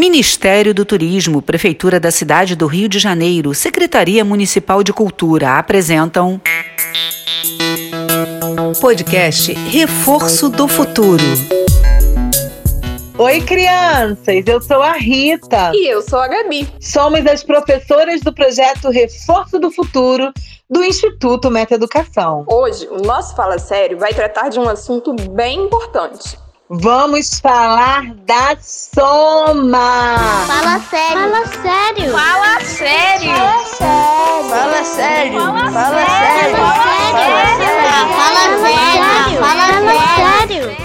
Ministério do Turismo, Prefeitura da Cidade do Rio de Janeiro, Secretaria Municipal de Cultura apresentam. Podcast Reforço do Futuro. Oi, crianças! Eu sou a Rita. E eu sou a Gabi. Somos as professoras do projeto Reforço do Futuro do Instituto Meta Educação. Hoje, o nosso Fala Sério vai tratar de um assunto bem importante Vamos falar da soma. Fala sério. Fala sério. Fala sério. Fala sério. Fala sério. Fala sério. Fala sério.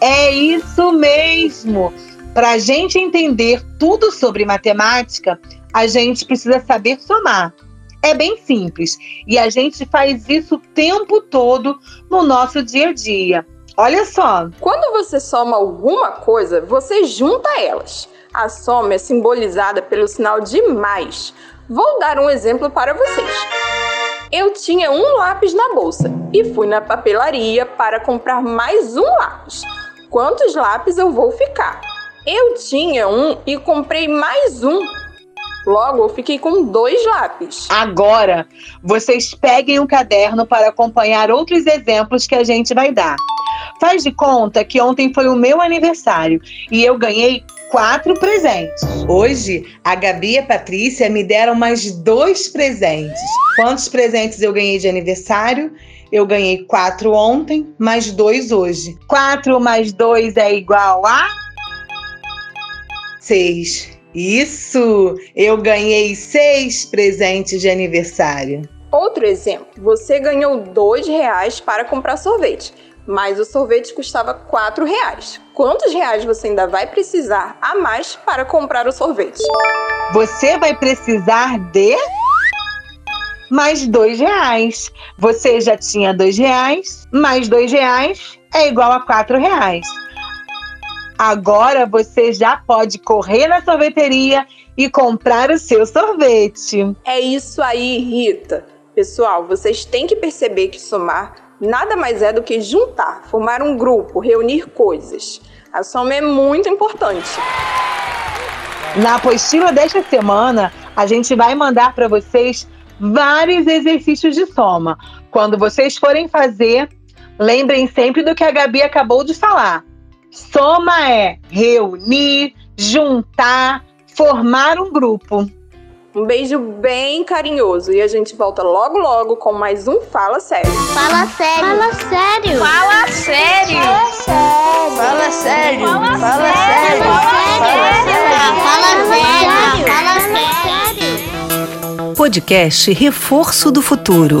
É isso mesmo. Para a gente entender tudo sobre matemática, a gente precisa saber somar. É bem simples e a gente faz isso o tempo todo no nosso dia a dia. Olha só. Quando você soma alguma coisa, você junta elas. A soma é simbolizada pelo sinal de mais. Vou dar um exemplo para vocês. Eu tinha um lápis na bolsa e fui na papelaria para comprar mais um lápis. Quantos lápis eu vou ficar? Eu tinha um e comprei mais um. Logo, eu fiquei com dois lápis. Agora, vocês peguem um caderno para acompanhar outros exemplos que a gente vai dar. Faz de conta que ontem foi o meu aniversário e eu ganhei quatro presentes. Hoje, a Gabi e a Patrícia me deram mais dois presentes. Quantos presentes eu ganhei de aniversário? Eu ganhei quatro ontem, mais dois hoje. Quatro mais dois é igual a. Seis. Isso! Eu ganhei seis presentes de aniversário. Outro exemplo: você ganhou dois reais para comprar sorvete mas o sorvete custava quatro reais. Quantos reais você ainda vai precisar a mais para comprar o sorvete? Você vai precisar de mais dois reais. Você já tinha dois reais, mais dois reais é igual a quatro reais. Agora você já pode correr na sorveteria e comprar o seu sorvete. É isso aí, Rita. Pessoal, vocês têm que perceber que somar nada mais é do que juntar, formar um grupo, reunir coisas. A soma é muito importante. Na apostila desta semana, a gente vai mandar para vocês vários exercícios de soma. Quando vocês forem fazer, lembrem sempre do que a Gabi acabou de falar. Soma é reunir, juntar, formar um grupo. Um beijo bem carinhoso e a gente volta logo logo com mais um Fala Sério. Fala sério. Fala sério. Fala sério. Fala sério. Fala sério. Fala sério. Fala sério. Podcast Reforço do Futuro.